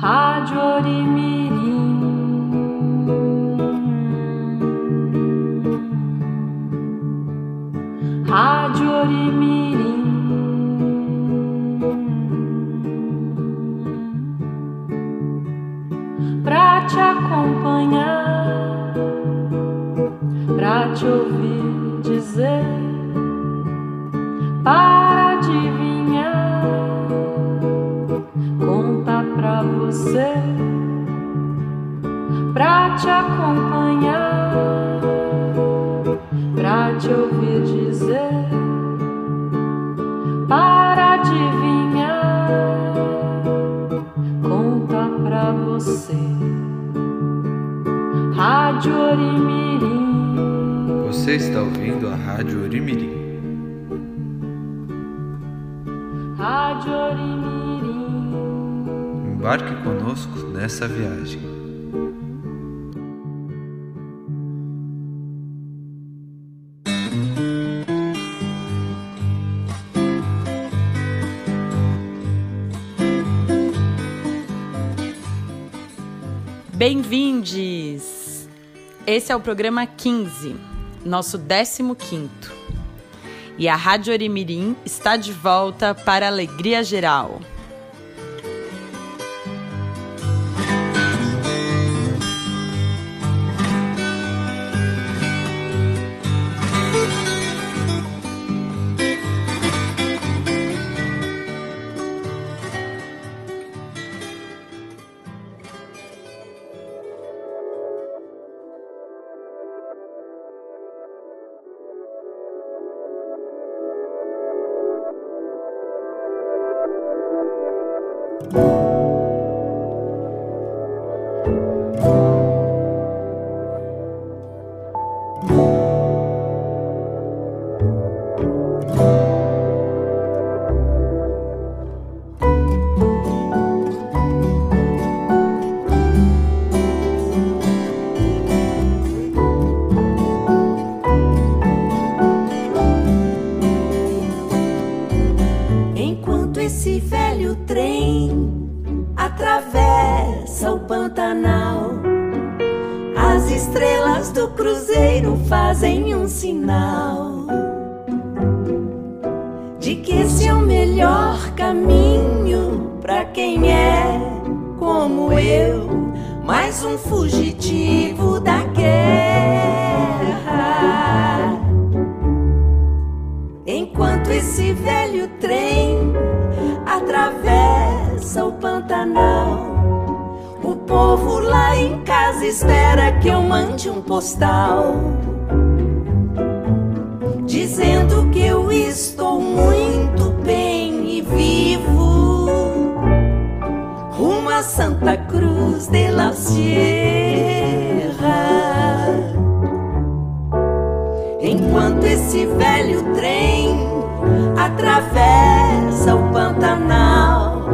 Rádio Orimirim. Rádio acompanhar, pra te ouvir dizer, para adivinhar, conta pra você. Rádio Orimirim. Você está ouvindo a Rádio Orimirim. Rádio Orimirim. Embarque conosco nessa viagem. Bem-vindes! Esse é o programa 15, nosso 15. E a Rádio Orimirim está de volta para a alegria geral. Velho trem atravessa o Pantanal, as estrelas do cruzeiro fazem um sinal de que esse é o melhor caminho para quem é como eu, mais um fugitivo da guerra. Enquanto esse velho trem atravessa o Pantanal, o povo lá em casa espera que eu mande um postal. Dizendo que eu estou muito bem e vivo rumo a Santa Cruz de la Sierra. Enquanto esse velho trem atravessa o Pantanal,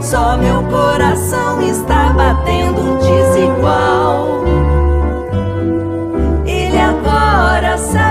só meu coração está batendo desigual. Ele agora sabe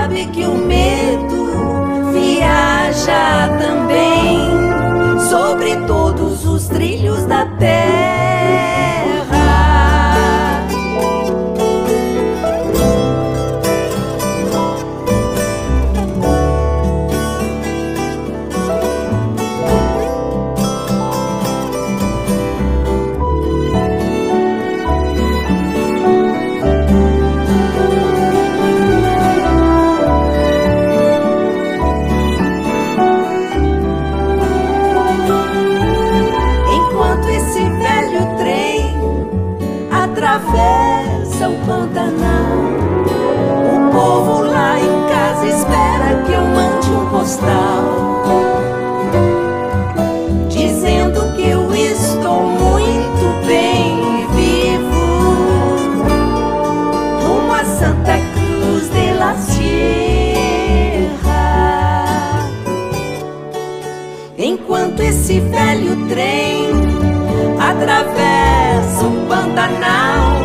atravessa o Pantanal,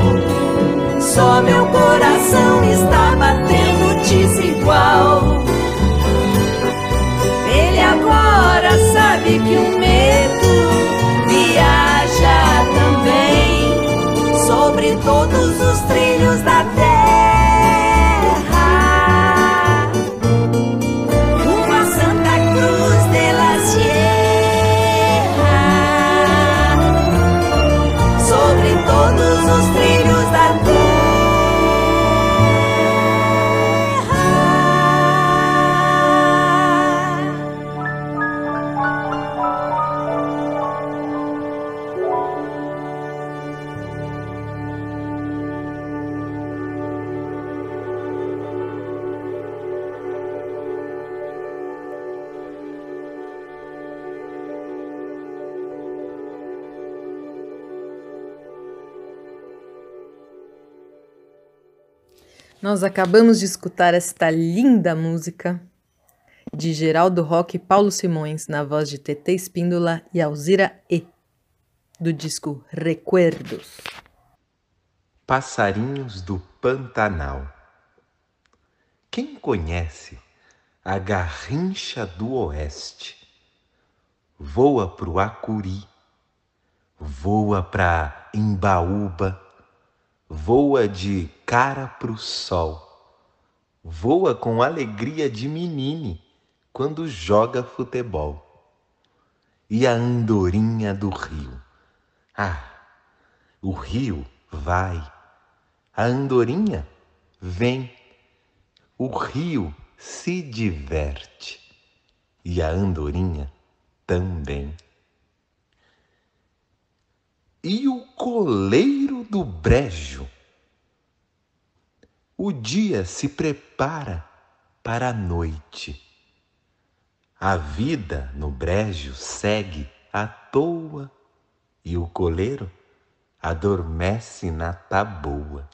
só meu coração está batendo desigual. Ele agora sabe que o medo Nós acabamos de escutar esta linda música de Geraldo Roque e Paulo Simões, na voz de TT Espíndola e Alzira E, do disco Recuerdos. Passarinhos do Pantanal. Quem conhece a garrincha do oeste? Voa pro Acuri, voa pra Embaúba, voa de cara pro sol, voa com alegria de menine quando joga futebol. E a andorinha do rio? Ah, o rio vai, a andorinha vem, o rio se diverte e a andorinha também. E o coleiro do brejo? O dia se prepara para a noite. A vida no brejo segue à toa e o coleiro adormece na taboa.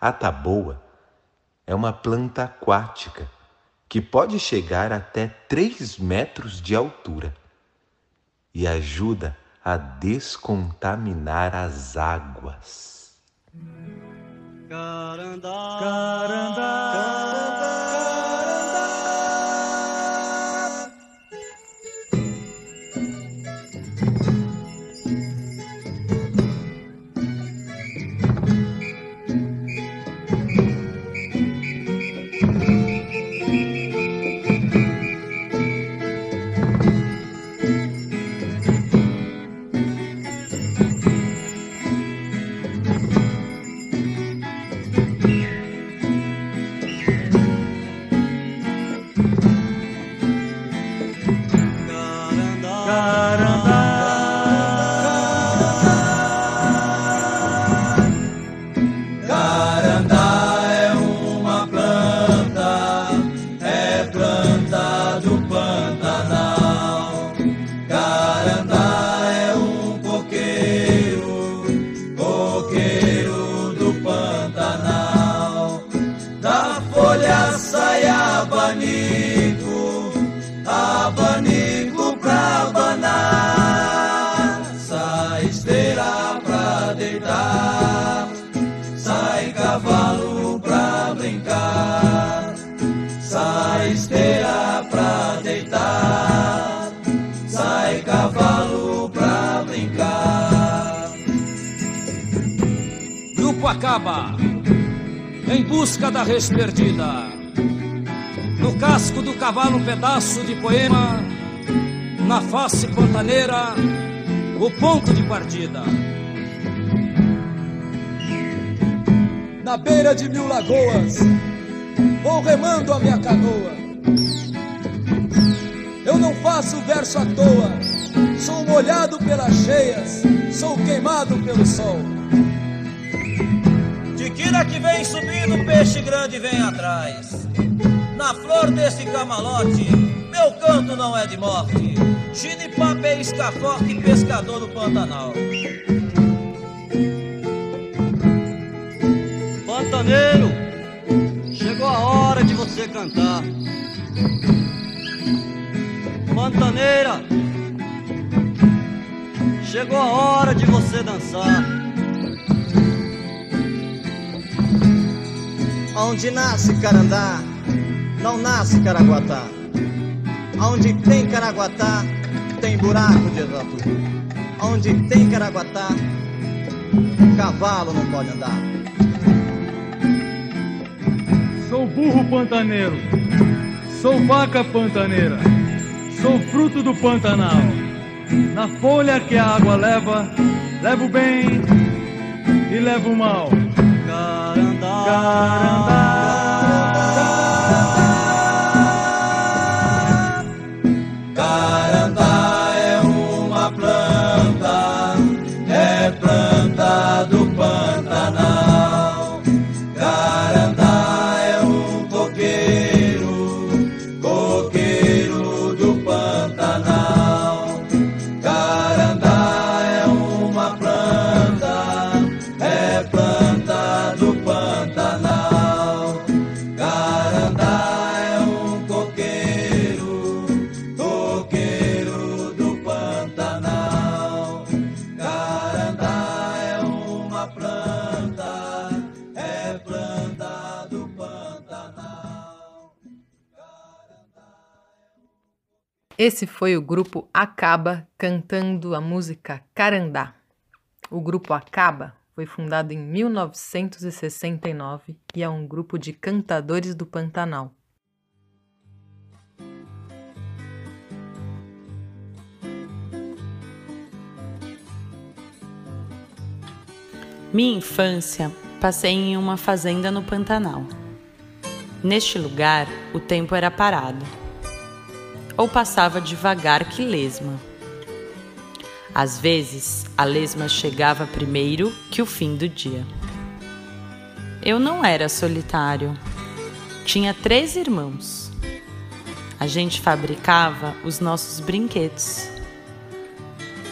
A taboa é uma planta aquática que pode chegar até 3 metros de altura e ajuda a descontaminar as águas. Carandá, carandá, carandá. Acaba em busca da res perdida. No casco do cavalo, um pedaço de poema, na face pantaneira, o ponto de partida. Na beira de mil lagoas, vou remando a minha canoa. Eu não faço verso à toa, sou molhado pelas cheias, sou queimado pelo sol. Tiquira que vem subindo, peixe grande vem atrás. Na flor desse camalote, meu canto não é de morte. Chinipá pesca forte, pescador do Pantanal. Pantaneiro, chegou a hora de você cantar. Pantaneira, chegou a hora de você dançar. Onde nasce Carandá, não nasce Caraguatá. Onde tem Caraguatá, tem buraco de exato. Onde tem Caraguatá, cavalo não pode andar. Sou burro pantaneiro, sou vaca pantaneira, sou fruto do Pantanal. Na folha que a água leva, levo bem e levo mal. Carandá, Esse foi o grupo Acaba cantando a música Carandá. O grupo Acaba foi fundado em 1969 e é um grupo de cantadores do Pantanal. Minha infância passei em uma fazenda no Pantanal. Neste lugar, o tempo era parado, ou passava devagar que lesma. Às vezes, a lesma chegava primeiro que o fim do dia. Eu não era solitário. Tinha três irmãos. A gente fabricava os nossos brinquedos.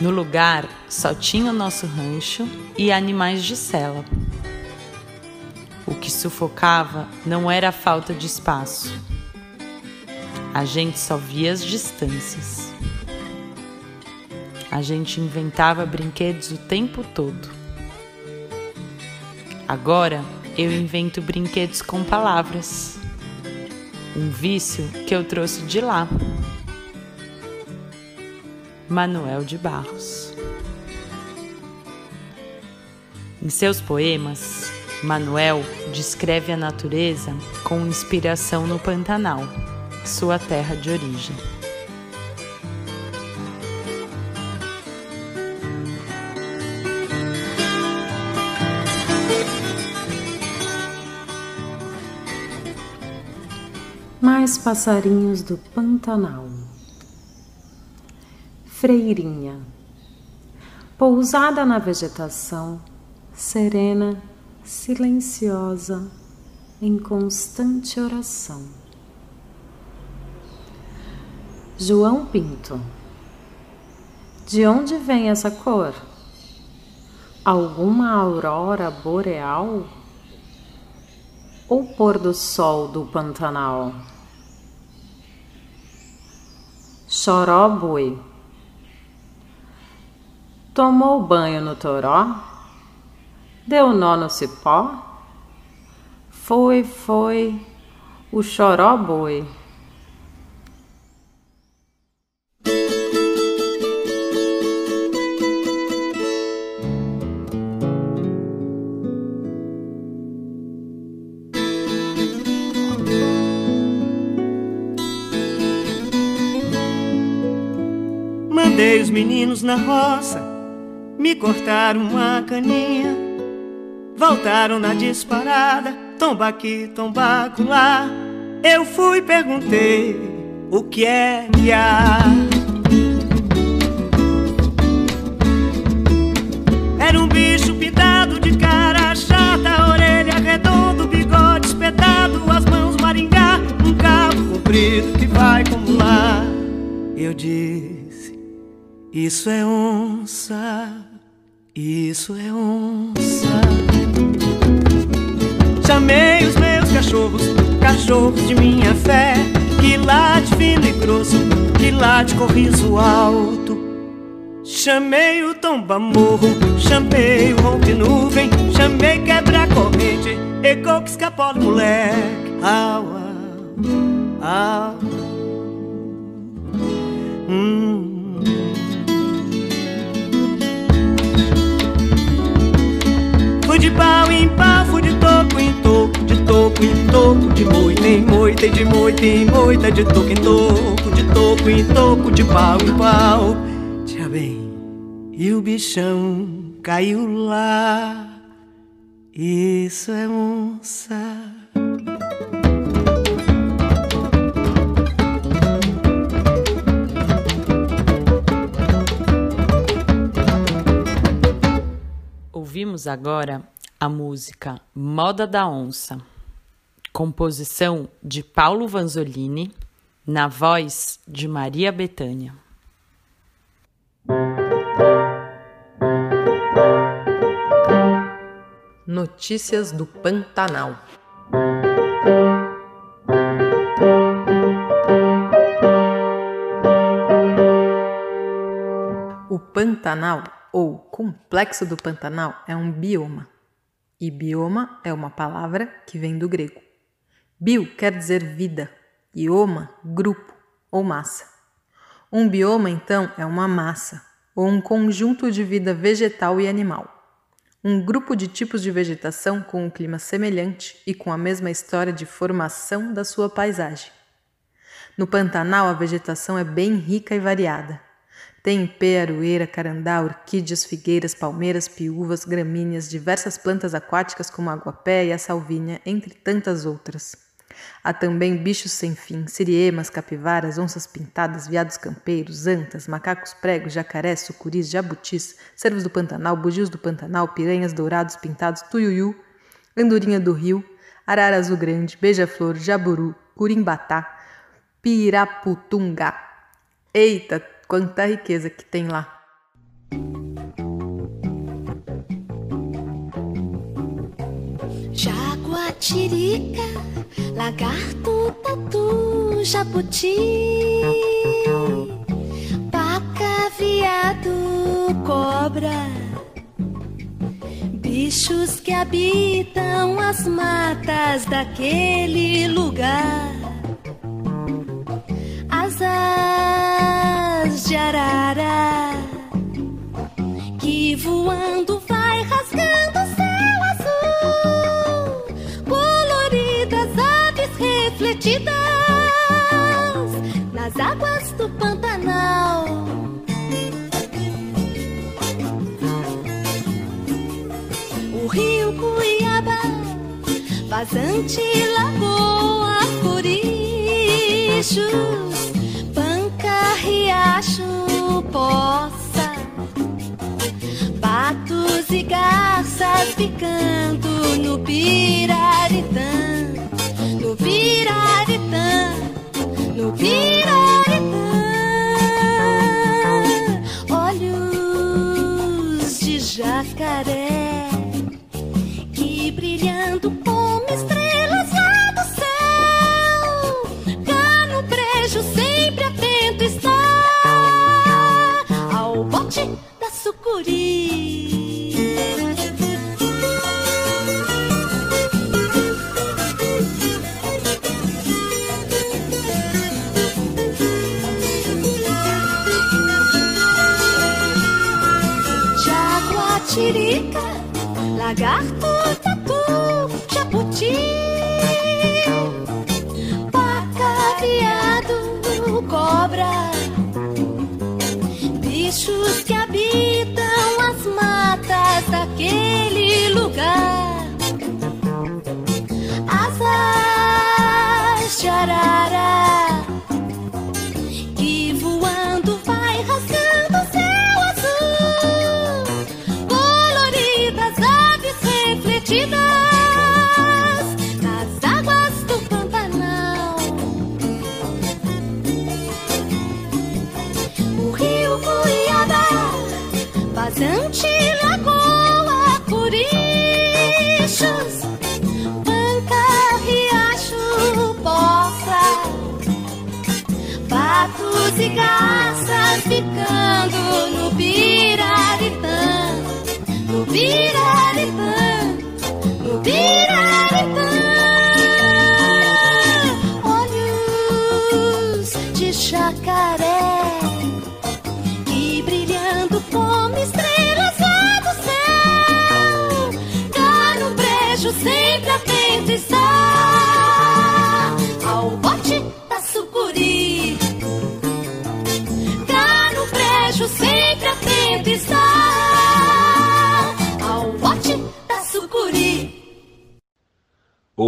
No lugar só tinha o nosso rancho e animais de sela. O que sufocava não era a falta de espaço. A gente só via as distâncias. A gente inventava brinquedos o tempo todo. Agora eu invento brinquedos com palavras. Um vício que eu trouxe de lá. Manuel de Barros. Em seus poemas, Manuel descreve a natureza com inspiração no Pantanal, sua terra de origem. Mais passarinhos do Pantanal. Freirinha, pousada na vegetação, serena, silenciosa, em constante oração. João Pinto, de onde vem essa cor? Alguma aurora boreal? Ou pôr do sol do Pantanal? Choró boi Tomou banho no toró? Deu nó no cipó? Foi, foi o choró boi. Mandei os meninos na roça me cortaram uma caninha, voltaram na disparada, tomba aqui, tomba lá. Eu fui perguntei o que é que há. Era um bicho pintado de cara chata, orelha redonda, bigode espetado, as mãos maringá, um cabo comprido que vai como lá. Eu disse, isso é onça. Isso é onça. Chamei os meus cachorros, cachorros de minha fé, que late fino e grosso, que late com riso alto. Chamei o tomba morro, chamei o rompe nuvem, chamei quebra corrente, eco que escapou moleque. Au, au, au. Hum. De pau em pau, fui de toco em toco, de toco em toco, de moita em moita, de moita em moita, de toco em toco, de toco em toco, de pau em pau. Tia bem, e o bichão caiu lá. Isso é onça. Ouvimos agora a música Moda da Onça, composição de Paulo Vanzolini, na voz de Maria Bethânia. Notícias do Pantanal. O Pantanal, ou Complexo do Pantanal, é um bioma. E bioma é uma palavra que vem do grego. Bio quer dizer vida, e oma, grupo ou massa. Um bioma, então, é uma massa, ou um conjunto de vida vegetal e animal. Um grupo de tipos de vegetação com um clima semelhante e com a mesma história de formação da sua paisagem. No Pantanal, a vegetação é bem rica e variada. Tem pé, aroeira, carandá, orquídeas, figueiras, palmeiras, piúvas, gramíneas, diversas plantas aquáticas como a aguapé e a salvinha, entre tantas outras. Há também bichos sem fim, siriemas, capivaras, onças pintadas, viados campeiros, antas, macacos pregos, jacarés, sucuris, jabutis, cervos do Pantanal, bugios do Pantanal, piranhas dourados pintados, tuiuiu, andorinha do rio, arara azul grande, beija-flor, jaburu, curimbatá, piraputungá. Eita, quanta riqueza que tem lá. Jaguatirica, lagarto, tatu, jabuti, paca, viado, cobra, bichos que habitam as matas daquele lugar. Asas de arara que voando vai rasgando o céu azul, coloridas aves refletidas nas águas do Pantanal. O rio Cuiabá, vazante lagoa, banca, riacho, poça, patos e garças picando no Piraritã, no Piraritã, no Piraritã. Olhos de jacaré que brilhando como estrelas したそこり。Vazante lagoa, corichos, banca, riacho, poça, patos e garças ficando no Piraritã, no Piraritã,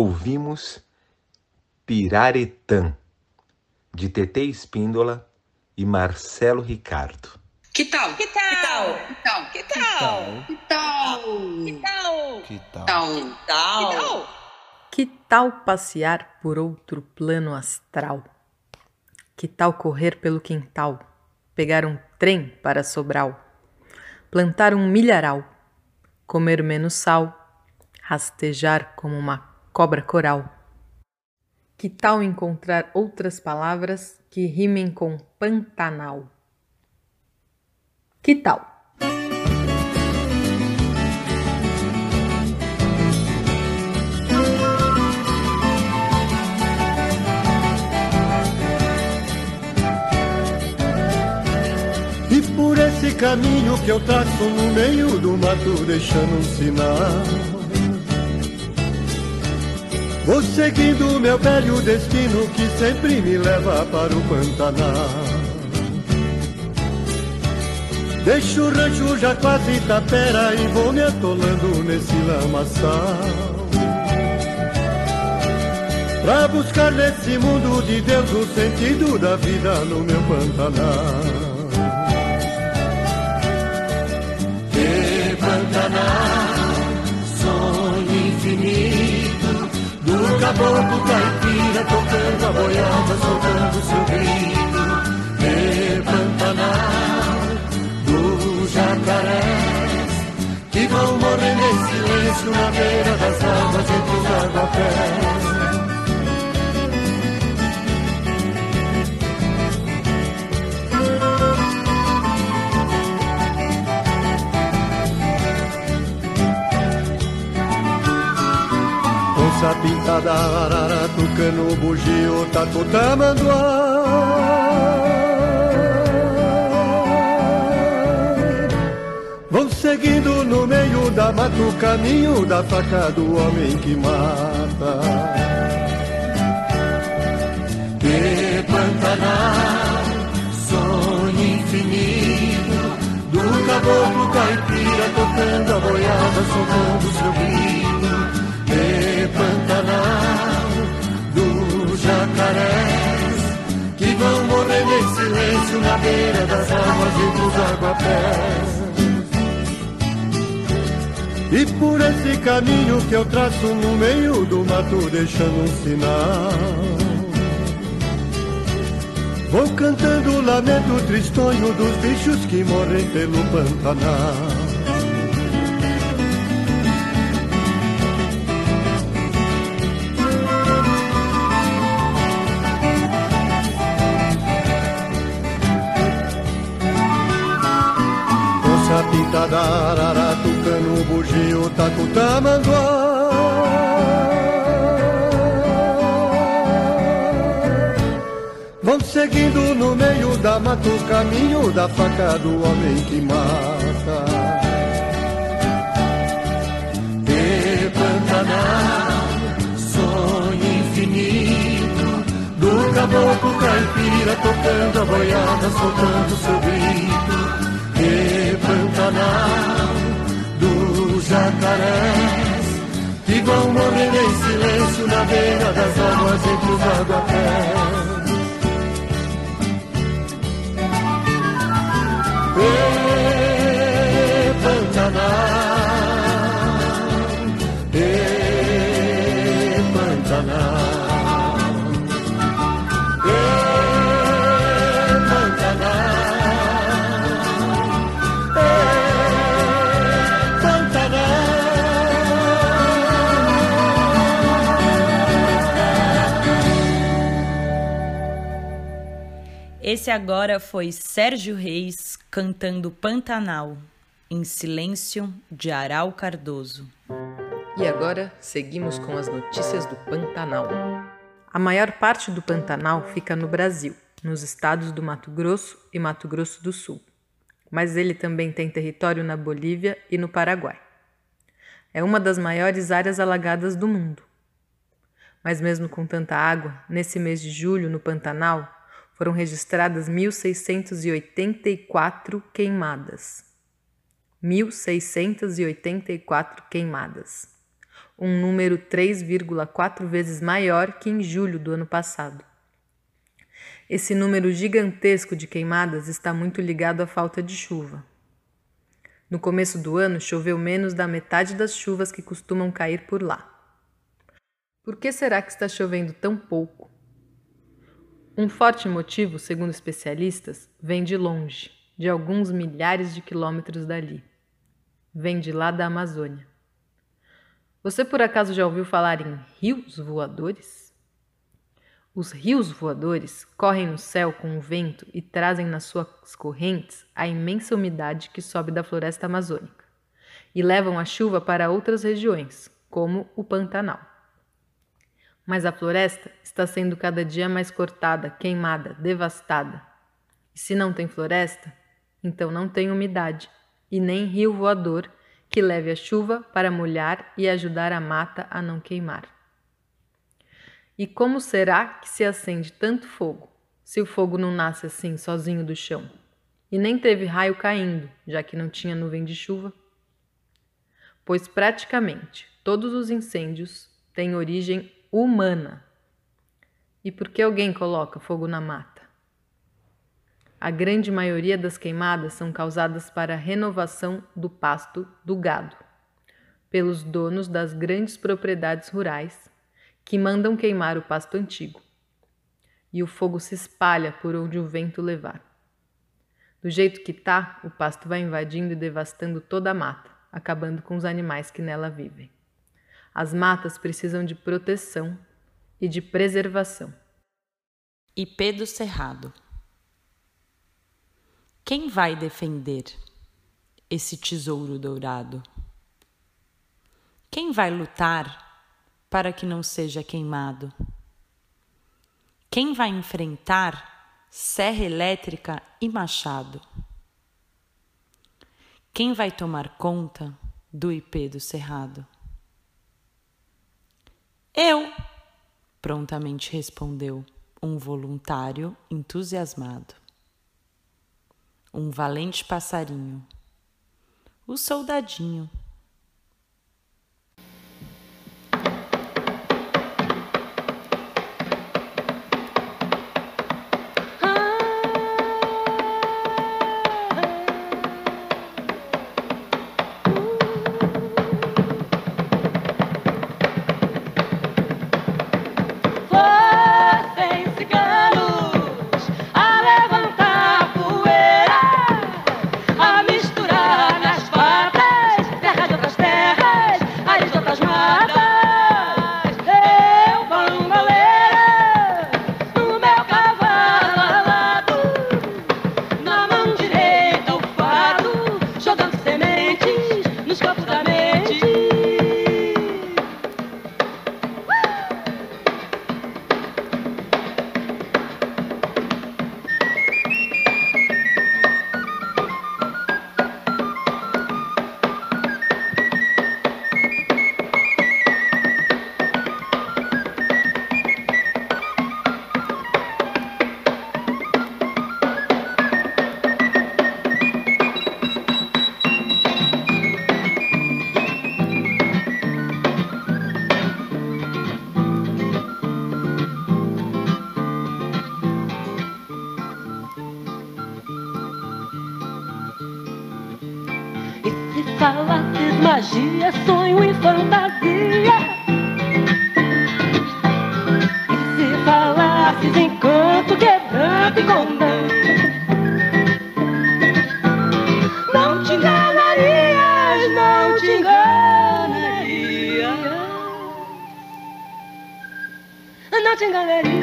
Ouvimos Piraretã, de Tetê Espíndola e Marcelo Ricardo. Que tal? Que tal? Que tal? Que tal? Que tal? Que tal? Que tal? Que tal? Que tal passear por outro plano astral? Que tal correr pelo quintal, pegar um trem para Sobral, plantar um milharal, comer menos sal, rastejar como uma cobra coral? Que tal encontrar outras palavras que rimem com Pantanal? Que tal? por esse caminho que eu traço no meio do mato, deixando um sinal. Vou seguindo meu velho destino que sempre me leva para o Pantanal. Deixo o rancho já quase tapera e vou me atolando nesse lamaçal. Pra buscar nesse mundo de Deus o sentido da vida no meu Pantanal. Que Pantanal, sonho infinito do caboclo caipira tocando a boiada, soltando seu grito. Que Pantanal, dos jacarés que vão morrendo em silêncio na beira das águas entre os aguapés. Onça pintada, arara, tucano, bugio, tatu, tamanduá Vão seguindo no meio da mata o caminho da faca do homem que mata. Que Pantanal, sonho infinito Do caboclo caipira tocando a boiada, soltando seu grito Pantanal, dos jacarés Que vão morrendo em silêncio na beira das águas entre os aguapés E por esse caminho que eu traço no meio do mato, deixando um sinal. Vou cantando o lamento tristonho dos bichos que morrem pelo Pantanal. Bugio, tatu, tamanduá Vão seguindo no meio da mata o caminho da faca do homem que mata. Que Pantanal, sonho infinito Do caboclo caipira tocando a boiada, soltando seu grito. Que Pantanal, jacarés Que vão morrendo em silêncio na beira das águas entre os aguapés E Pantanal, e Pantanal, Esse agora foi Sérgio Reis cantando Pantanal, em silêncio de Aral Cardoso. E agora seguimos com as notícias do Pantanal. A maior parte do Pantanal fica no Brasil, nos estados do Mato Grosso e Mato Grosso do Sul. Mas ele também tem território na Bolívia e no Paraguai. É uma das maiores áreas alagadas do mundo. Mas mesmo com tanta água, nesse mês de julho no Pantanal foram registradas 1684 queimadas. 1684 queimadas. Um número 3,4 vezes maior que em julho do ano passado. Esse número gigantesco de queimadas está muito ligado à falta de chuva. No começo do ano, choveu menos da metade das chuvas que costumam cair por lá. Por que será que está chovendo tão pouco? Um forte motivo, segundo especialistas, vem de longe, de alguns milhares de quilômetros dali. Vem de lá da Amazônia. Você por acaso já ouviu falar em rios voadores? Os rios voadores correm no céu com o vento e trazem nas suas correntes a imensa umidade que sobe da floresta amazônica e levam a chuva para outras regiões, como o Pantanal. Mas a floresta está sendo cada dia mais cortada, queimada, devastada. E se não tem floresta, Então não tem umidade, e nem rio voador que leve a chuva para molhar e ajudar a mata a não queimar. E como será que se acende tanto fogo, se o fogo não nasce assim sozinho do chão? E nem teve raio caindo, já que não tinha nuvem de chuva? Pois praticamente todos os incêndios têm origem humana. E por que alguém coloca fogo na mata? A grande maioria das queimadas são causadas para a renovação do pasto do gado, pelos donos das grandes propriedades rurais que mandam queimar o pasto antigo. E o fogo se espalha por onde o vento levar. Do jeito que tá, o pasto vai invadindo e devastando toda a mata, acabando com os animais que nela vivem. As matas precisam de proteção e de preservação. IP do Cerrado quem vai defender esse tesouro dourado? Quem vai lutar para que não seja queimado? Quem vai enfrentar serra elétrica e machado? Quem vai tomar conta do IP do Cerrado? Eu, prontamente respondeu um voluntário entusiasmado. Um valente passarinho, o soldadinho. Magia, sonho e fantasia. E se falasses encanto, quebranto e condão, não te enganarias, não te enganarias, não te enganarias.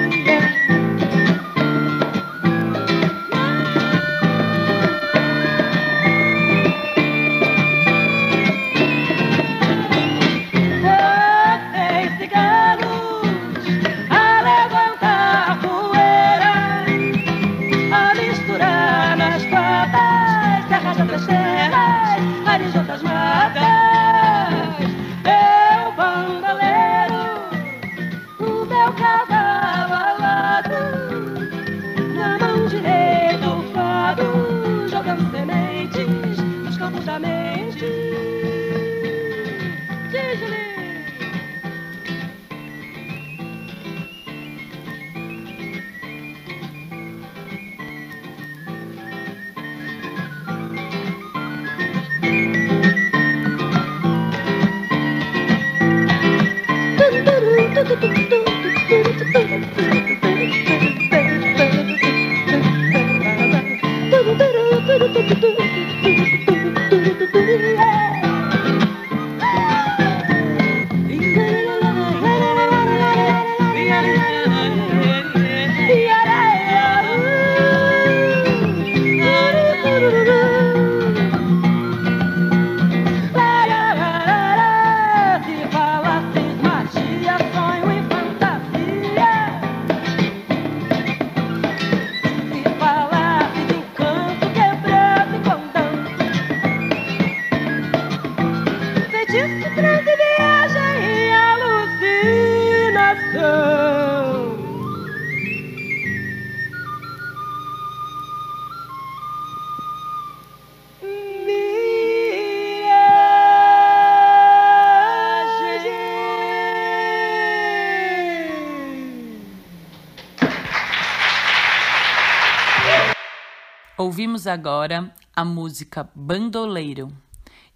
Ouvimos agora a música Bandoleiro,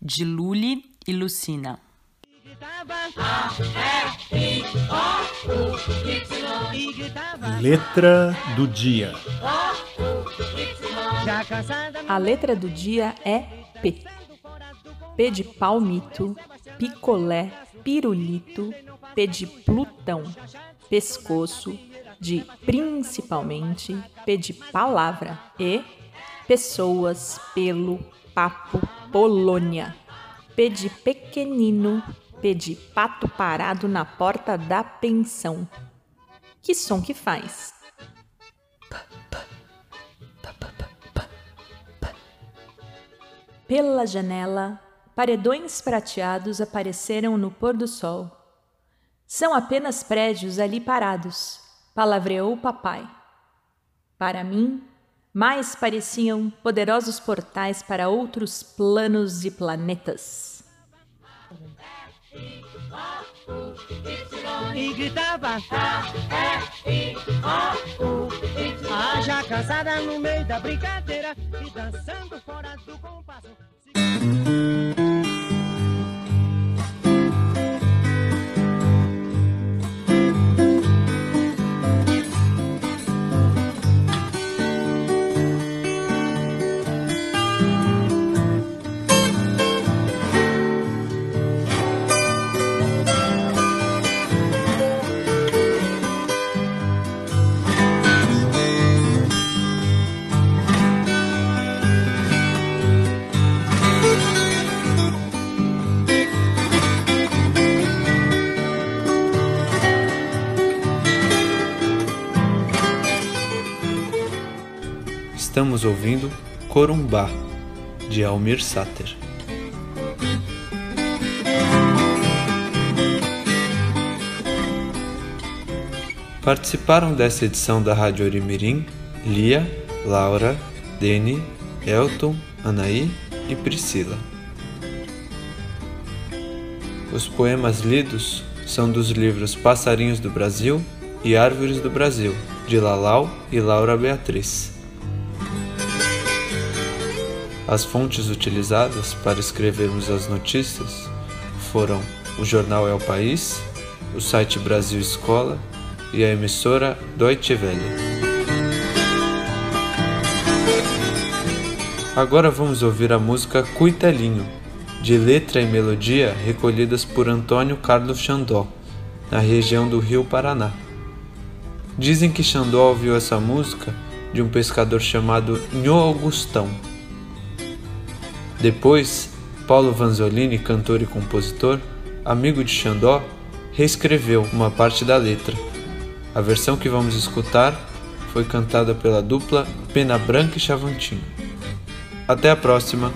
de Luli e Lucina. Letra do dia. A letra do dia é P. P de palmito, picolé, pirulito, P de Plutão, pescoço, de principalmente, P de palavra e pessoas, pelo, papo, Polônia. P de pequenino, P de pato parado na porta da pensão. Que som que faz? Pela janela, paredões prateados apareceram no pôr do sol. São apenas prédios ali parados, palavreou o papai. Para mim, mais pareciam poderosos portais para outros planos e planetas. E gritava A já casada no meio da brincadeira E dançando fora do compasso Estamos ouvindo Corumbá, de Almir Sater. Participaram dessa edição da Rádio Orimirim Lia, Laura, Deni, Elton, Anaí e Priscila. Os poemas lidos são dos livros Passarinhos do Brasil e Árvores do Brasil, de Lalau e Laura Beatriz. As fontes utilizadas para escrevermos as notícias foram o jornal É o País, o site Brasil Escola e a emissora Deutsche Welle. Agora vamos ouvir a música Cuitelinho, de letra e melodia recolhidas por Antônio Carlos Xandó, na região do Rio Paraná. Dizem que Xandó ouviu essa música de um pescador chamado Nho Augustão. Depois, Paulo Vanzolini, cantor e compositor, amigo de Xandó, reescreveu uma parte da letra. A versão que vamos escutar foi cantada pela dupla Pena Branca e Chavantinho. Até a próxima!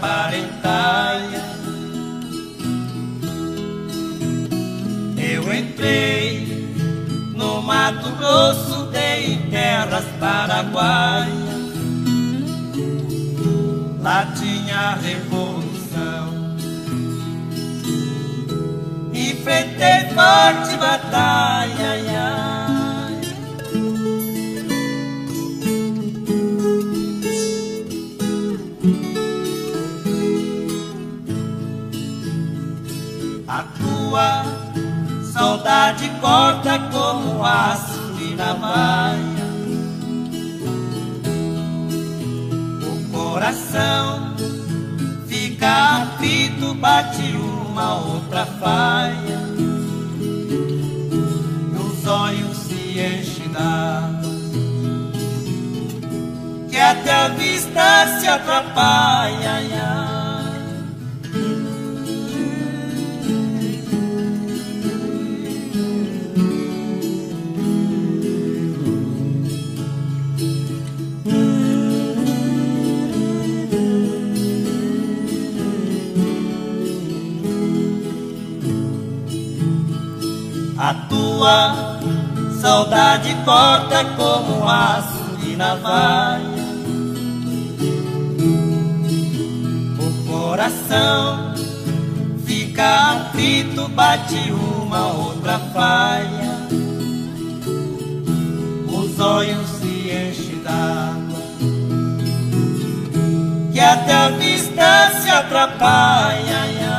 ba a vista se atrapalha. A tua saudade corta como aço de navalha. Coração fica aflito, bate uma outra falha. Os olhos se enchem d'água, que até a se atrapalha.